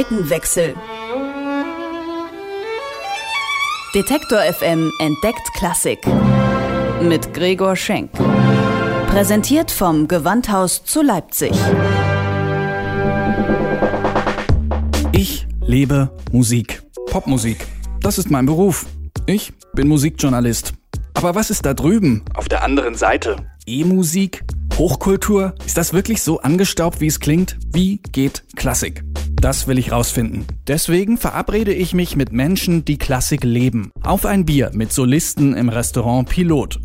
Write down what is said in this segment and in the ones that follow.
Seitenwechsel. Detektor FM entdeckt Klassik. Mit Gregor Schenk. Präsentiert vom Gewandhaus zu Leipzig. Ich lebe Musik. Popmusik. Das ist mein Beruf. Ich bin Musikjournalist. Aber was ist da drüben? Auf der anderen Seite. E-Musik? Hochkultur? Ist das wirklich so angestaubt, wie es klingt? Wie geht Klassik? Das will ich rausfinden. Deswegen verabrede ich mich mit Menschen, die Klassik leben. Auf ein Bier mit Solisten im Restaurant Pilot.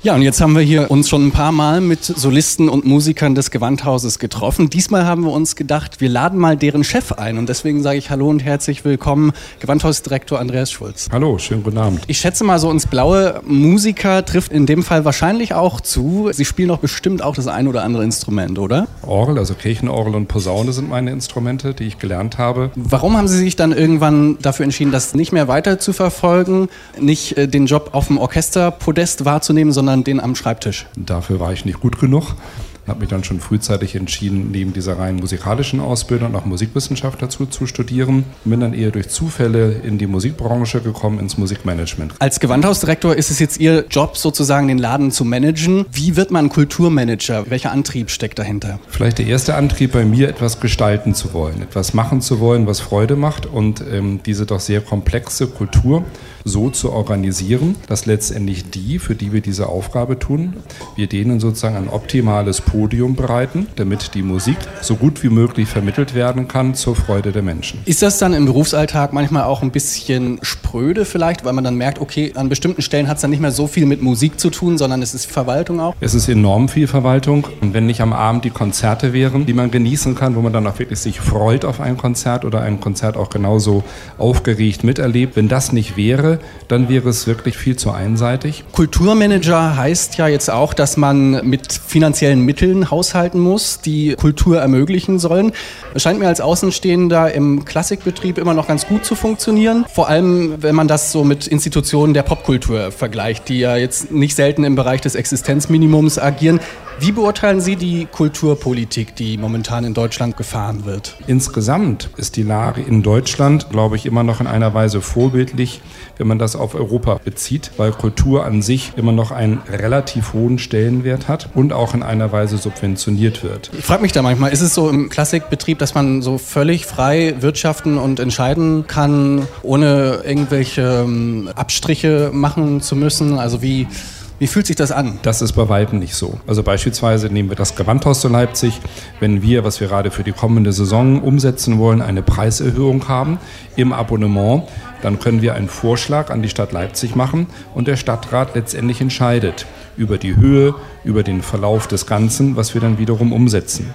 Ja, und jetzt haben wir hier uns schon ein paar Mal mit Solisten und Musikern des Gewandhauses getroffen. Diesmal haben wir uns gedacht, wir laden mal deren Chef ein. Und deswegen sage ich Hallo und herzlich willkommen, Gewandhausdirektor Andreas Schulz. Hallo, schönen guten Abend. Ich schätze mal, so ins Blaue Musiker trifft in dem Fall wahrscheinlich auch zu. Sie spielen doch bestimmt auch das ein oder andere Instrument, oder? Orgel, also Kirchenorgel und Posaune sind meine Instrumente, die ich gelernt habe. Warum haben Sie sich dann irgendwann dafür entschieden, das nicht mehr weiter zu verfolgen, nicht äh, den Job auf dem Orchesterpodest wahrzunehmen, sondern sondern den am Schreibtisch. Dafür war ich nicht gut genug habe mich dann schon frühzeitig entschieden, neben dieser rein musikalischen Ausbildung auch Musikwissenschaft dazu zu studieren. Bin dann eher durch Zufälle in die Musikbranche gekommen, ins Musikmanagement. Als Gewandhausdirektor ist es jetzt Ihr Job, sozusagen den Laden zu managen. Wie wird man Kulturmanager? Welcher Antrieb steckt dahinter? Vielleicht der erste Antrieb bei mir, etwas gestalten zu wollen, etwas machen zu wollen, was Freude macht und ähm, diese doch sehr komplexe Kultur so zu organisieren, dass letztendlich die, für die wir diese Aufgabe tun, wir denen sozusagen ein optimales Podium bereiten, damit die Musik so gut wie möglich vermittelt werden kann zur Freude der Menschen. Ist das dann im Berufsalltag manchmal auch ein bisschen spröde vielleicht, weil man dann merkt, okay, an bestimmten Stellen hat es dann nicht mehr so viel mit Musik zu tun, sondern es ist Verwaltung auch? Es ist enorm viel Verwaltung. Und wenn nicht am Abend die Konzerte wären, die man genießen kann, wo man dann auch wirklich sich freut auf ein Konzert oder ein Konzert auch genauso aufgeregt miterlebt, wenn das nicht wäre, dann wäre es wirklich viel zu einseitig. Kulturmanager heißt ja jetzt auch, dass man mit finanziellen Mitteln haushalten muss, die Kultur ermöglichen sollen. Es scheint mir als Außenstehender im Klassikbetrieb immer noch ganz gut zu funktionieren. Vor allem, wenn man das so mit Institutionen der Popkultur vergleicht, die ja jetzt nicht selten im Bereich des Existenzminimums agieren. Wie beurteilen Sie die Kulturpolitik, die momentan in Deutschland gefahren wird? Insgesamt ist die Lage in Deutschland, glaube ich, immer noch in einer Weise vorbildlich, wenn man das auf Europa bezieht, weil Kultur an sich immer noch einen relativ hohen Stellenwert hat und auch in einer Weise subventioniert wird. Ich frage mich da manchmal, ist es so im Klassikbetrieb, dass man so völlig frei wirtschaften und entscheiden kann, ohne irgendwelche ähm, Abstriche machen zu müssen? Also wie wie fühlt sich das an? Das ist bei Weitem nicht so. Also beispielsweise nehmen wir das Gewandhaus zu Leipzig. Wenn wir, was wir gerade für die kommende Saison umsetzen wollen, eine Preiserhöhung haben im Abonnement, dann können wir einen Vorschlag an die Stadt Leipzig machen und der Stadtrat letztendlich entscheidet über die Höhe, über den Verlauf des Ganzen, was wir dann wiederum umsetzen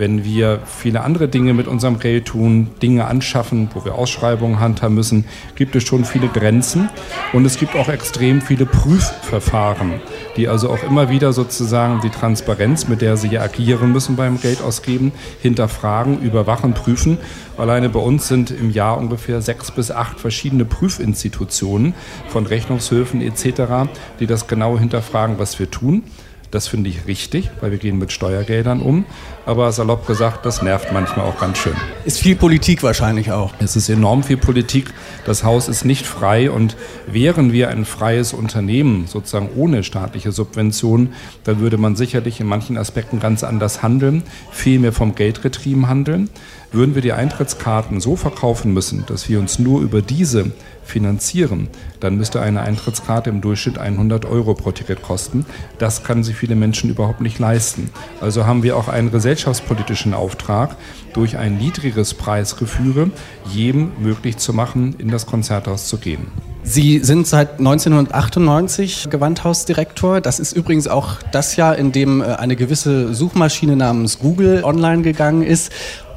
wenn wir viele andere Dinge mit unserem Geld tun, Dinge anschaffen, wo wir Ausschreibungen handhaben müssen, gibt es schon viele Grenzen und es gibt auch extrem viele Prüfverfahren, die also auch immer wieder sozusagen die Transparenz, mit der sie hier agieren müssen beim Geldausgeben, hinterfragen, überwachen, prüfen. Alleine bei uns sind im Jahr ungefähr sechs bis acht verschiedene Prüfinstitutionen von Rechnungshöfen etc., die das genau hinterfragen, was wir tun. Das finde ich richtig, weil wir gehen mit Steuergeldern um. Aber salopp gesagt, das nervt manchmal auch ganz schön. Ist viel Politik wahrscheinlich auch. Es ist enorm viel Politik. Das Haus ist nicht frei. Und wären wir ein freies Unternehmen, sozusagen ohne staatliche Subventionen, dann würde man sicherlich in manchen Aspekten ganz anders handeln, viel mehr vom Geld getrieben handeln. Würden wir die Eintrittskarten so verkaufen müssen, dass wir uns nur über diese finanzieren, dann müsste eine Eintrittskarte im Durchschnitt 100 Euro pro Ticket kosten. Das können sich viele Menschen überhaupt nicht leisten. Also haben wir auch einen gesellschaftspolitischen Auftrag, durch ein niedrigeres Preisgefüge jedem möglich zu machen, in das Konzerthaus zu gehen. Sie sind seit 1998 Gewandhausdirektor. Das ist übrigens auch das Jahr, in dem äh, eine gewisse Suchmaschine namens Google online gegangen ist.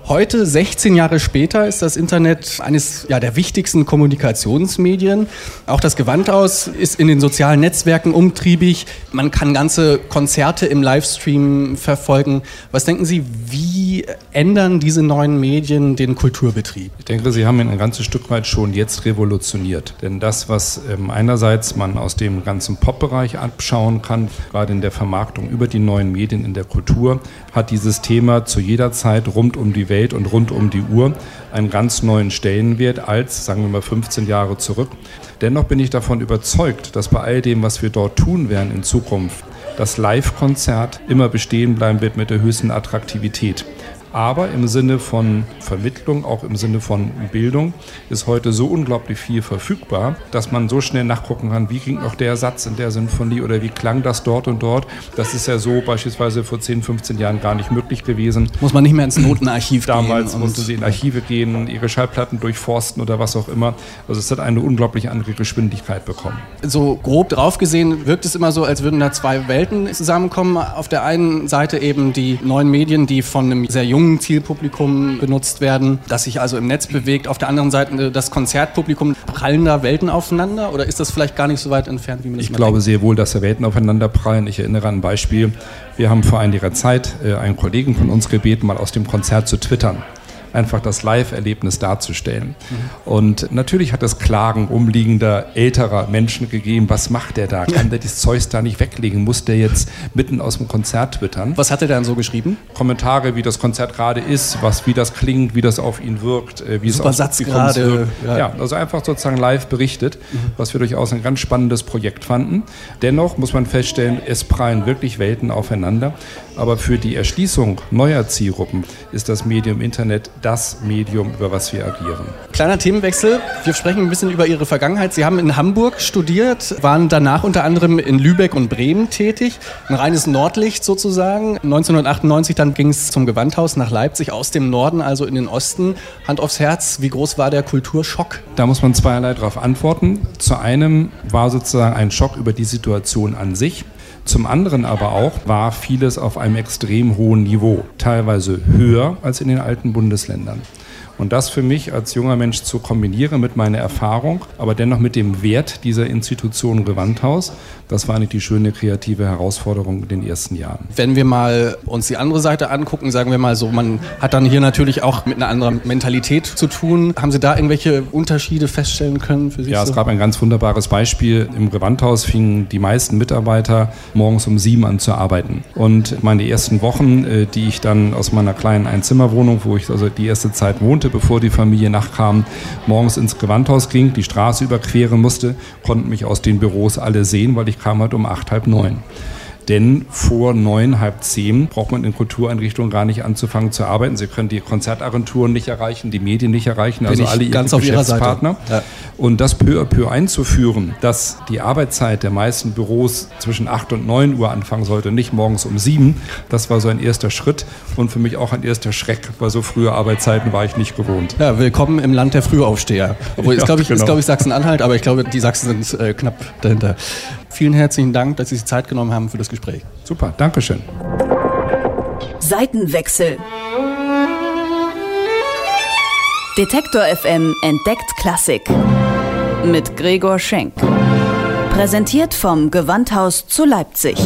Heute, 16 Jahre später, ist das Internet eines ja, der wichtigsten Kommunikationsmedien. Auch das Gewandhaus ist in den sozialen Netzwerken umtriebig. Man kann ganze Konzerte im Livestream verfolgen. Was denken Sie, wie ändern diese neuen Medien den Kulturbetrieb? Ich denke, Sie haben ihn ein ganzes Stück weit schon jetzt revolutioniert. Denn das, was ähm, einerseits man aus dem ganzen Pop-Bereich abschauen kann, gerade in der Vermarktung über die neuen Medien in der Kultur, hat dieses Thema zu jeder Zeit rund um die Welt und rund um die Uhr einen ganz neuen Stellenwert als, sagen wir mal, 15 Jahre zurück. Dennoch bin ich davon überzeugt, dass bei all dem, was wir dort tun werden in Zukunft, das Live-Konzert immer bestehen bleiben wird mit der höchsten Attraktivität. Aber im Sinne von Vermittlung, auch im Sinne von Bildung, ist heute so unglaublich viel verfügbar, dass man so schnell nachgucken kann, wie ging noch der Satz in der Sinfonie oder wie klang das dort und dort. Das ist ja so beispielsweise vor 10, 15 Jahren gar nicht möglich gewesen. Muss man nicht mehr ins Notenarchiv Damals gehen. Damals mussten sie in Archive gehen, ihre Schallplatten durchforsten oder was auch immer. Also es hat eine unglaublich andere Geschwindigkeit bekommen. So grob drauf gesehen wirkt es immer so, als würden da zwei Welten zusammenkommen. Auf der einen Seite eben die neuen Medien, die von einem sehr jungen jungen Zielpublikum benutzt werden, das sich also im Netz bewegt. Auf der anderen Seite das Konzertpublikum. Prallen da Welten aufeinander oder ist das vielleicht gar nicht so weit entfernt, wie man das Ich glaube denkt? sehr wohl, dass da Welten aufeinander prallen. Ich erinnere an ein Beispiel. Wir haben vor einiger Zeit äh, einen Kollegen von uns gebeten, mal aus dem Konzert zu twittern einfach das Live-Erlebnis darzustellen. Mhm. Und natürlich hat es Klagen umliegender älterer Menschen gegeben. Was macht der da? Kann der das Zeug da nicht weglegen? Muss der jetzt mitten aus dem Konzert twittern? Was hat er dann so geschrieben? Kommentare, wie das Konzert gerade ist, was, wie das klingt, wie das auf ihn wirkt, äh, wie Super es Satz gerade. Ja. ja. also einfach sozusagen live berichtet, mhm. was wir durchaus ein ganz spannendes Projekt fanden. Dennoch muss man feststellen, es prallen wirklich Welten aufeinander. Aber für die Erschließung neuer Zielgruppen ist das Medium Internet das Medium, über was wir agieren. Kleiner Themenwechsel. Wir sprechen ein bisschen über Ihre Vergangenheit. Sie haben in Hamburg studiert, waren danach unter anderem in Lübeck und Bremen tätig. Ein reines Nordlicht sozusagen. 1998 dann ging es zum Gewandhaus nach Leipzig, aus dem Norden, also in den Osten. Hand aufs Herz, wie groß war der Kulturschock? Da muss man zweierlei darauf antworten. Zu einem war sozusagen ein Schock über die Situation an sich. Zum anderen aber auch war vieles auf einem extrem hohen Niveau, teilweise höher als in den alten Bundesländern. Und das für mich als junger Mensch zu kombinieren mit meiner Erfahrung, aber dennoch mit dem Wert dieser Institution Gewandhaus, das war nicht die schöne kreative Herausforderung in den ersten Jahren. Wenn wir mal uns die andere Seite angucken, sagen wir mal so, man hat dann hier natürlich auch mit einer anderen Mentalität zu tun. Haben Sie da irgendwelche Unterschiede feststellen können für sich? Ja, so? es gab ein ganz wunderbares Beispiel. Im Gewandhaus fingen die meisten Mitarbeiter morgens um sieben an zu arbeiten. Und meine ersten Wochen, äh, die ich dann aus meiner kleinen Einzimmerwohnung, wo ich also die erste Zeit wohnte, bevor die Familie nachkam, morgens ins Gewandhaus ging, die Straße überqueren musste, konnten mich aus den Büros alle sehen, weil ich kam halt um acht, halb neun. Denn vor neun, halb zehn braucht man in Kultureinrichtungen gar nicht anzufangen zu arbeiten. Sie können die Konzertagenturen nicht erreichen, die Medien nicht erreichen, also alle ihre Geschäftspartner. Ja. Und das peu à peu einzuführen, dass die Arbeitszeit der meisten Büros zwischen acht und neun Uhr anfangen sollte, nicht morgens um sieben, das war so ein erster Schritt und für mich auch ein erster Schreck, weil so frühe Arbeitszeiten war ich nicht gewohnt. Ja, willkommen im Land der Frühaufsteher. Obwohl, ja, ist, glaube ich, genau. glaub ich, Sachsen-Anhalt, aber ich glaube, die Sachsen sind äh, knapp dahinter. Vielen herzlichen Dank, dass Sie sich Zeit genommen haben für das Gespräch. Super, Dankeschön. Seitenwechsel. Detektor FM entdeckt Klassik. Mit Gregor Schenk. Präsentiert vom Gewandhaus zu Leipzig.